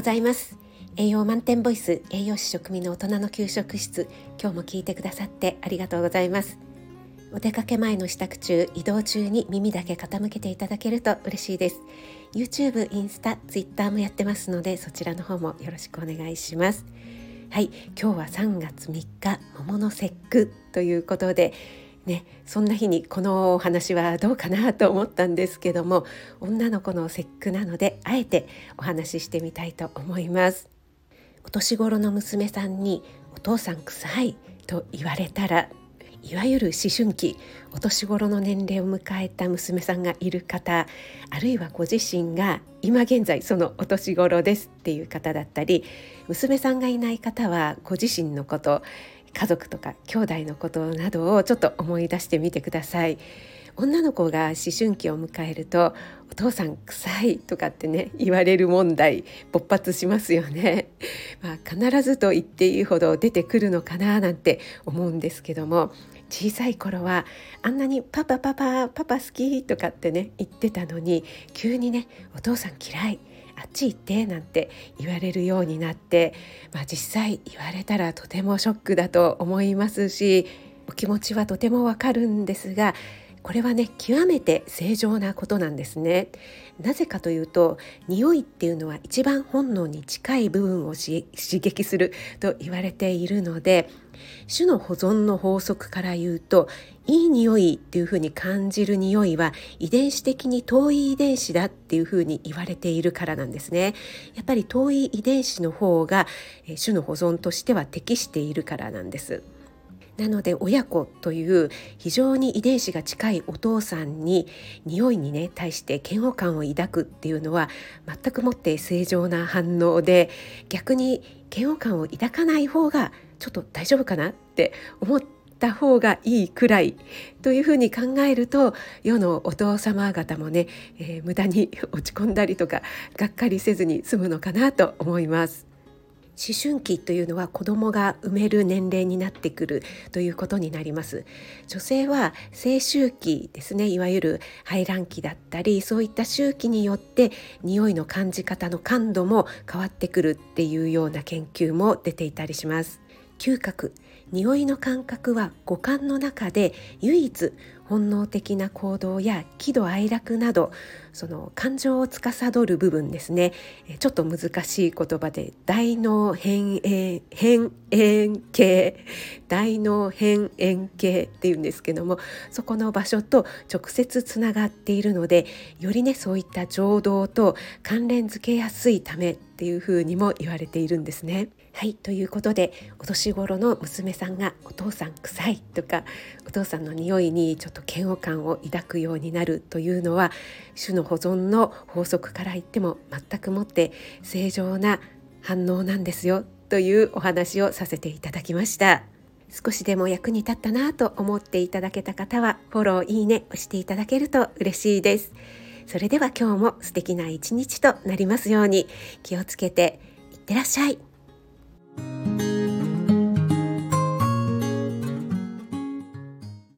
ございます。栄養満点ボイス栄養士食味の大人の給食室今日も聞いてくださってありがとうございます。お出かけ前の支度中移動中に耳だけ傾けていただけると嬉しいです。YouTube、インスタ、Twitter もやってますのでそちらの方もよろしくお願いします。はい今日は3月3日桃の節句ということでね、そんな日にこのお話はどうかなと思ったんですけども女の子の節句なのであえてお話ししてみたいと思います。お年頃の娘さんにお父さん臭いと言われたらいわゆる思春期お年頃の年齢を迎えた娘さんがいる方あるいはご自身が今現在そのお年頃ですっていう方だったり娘さんがいない方はご自身のこと家族とか兄弟のことなどをちょっと思い出してみてください。女の子が思春期を迎えるとお父さん臭いとかってね言われる問題勃発しますよね、まあ、必ずと言っていいほど出てくるのかななんて思うんですけども小さい頃はあんなにパパパパパパ好きとかってね言ってたのに急にねお父さん嫌いあっち行ってなんて言われるようになって、まあ、実際言われたらとてもショックだと思いますしお気持ちはとてもわかるんですがこれはね極めて正常なことなんですね。なぜかというと匂いっていうのは一番本能に近い部分を刺激すると言われているので種の保存の法則から言うといい匂いっていうふうに感じる匂いは遺伝子的に遠い遺伝子だっていうふうに言われているからなんですね。やっぱり遠い遺伝子の方が種の保存としては適しているからなんです。なので親子という非常に遺伝子が近いお父さんに匂いにね対して嫌悪感を抱くっていうのは全くもって正常な反応で逆に嫌悪感を抱かない方がちょっと大丈夫かなって思った方がいいくらいというふうに考えると世のお父様方もね、えー、無駄に落ち込んだりとかがっかりせずに済むのかなと思います。思春期というのは子供が産める年齢になってくるということになります。女性は性周期ですねいわゆる排卵期だったりそういった周期によって匂いの感じ方の感度も変わってくるっていうような研究も出ていたりします。嗅覚。匂いの感覚は五感の中で唯一本能的な行動や喜怒哀楽などその感情を司る部分ですねちょっと難しい言葉で大脳変縁変縁系大脳変縁系っていうんですけどもそこの場所と直接つながっているのでよりねそういった情動と関連づけやすいためっていうふうにも言われているんですね。はいということでお年頃の娘さんが「お父さん臭い」とかお父さんの匂いにちょっとと嫌悪感を抱くようになるというのは種の保存の法則から言っても全くもって正常な反応なんですよというお話をさせていただきました。少しでも役に立ったなと思っていただけた方はフォローいいね押していただけると嬉しいです。それでは今日も素敵な一日となりますように。気をつけていってらっしゃい。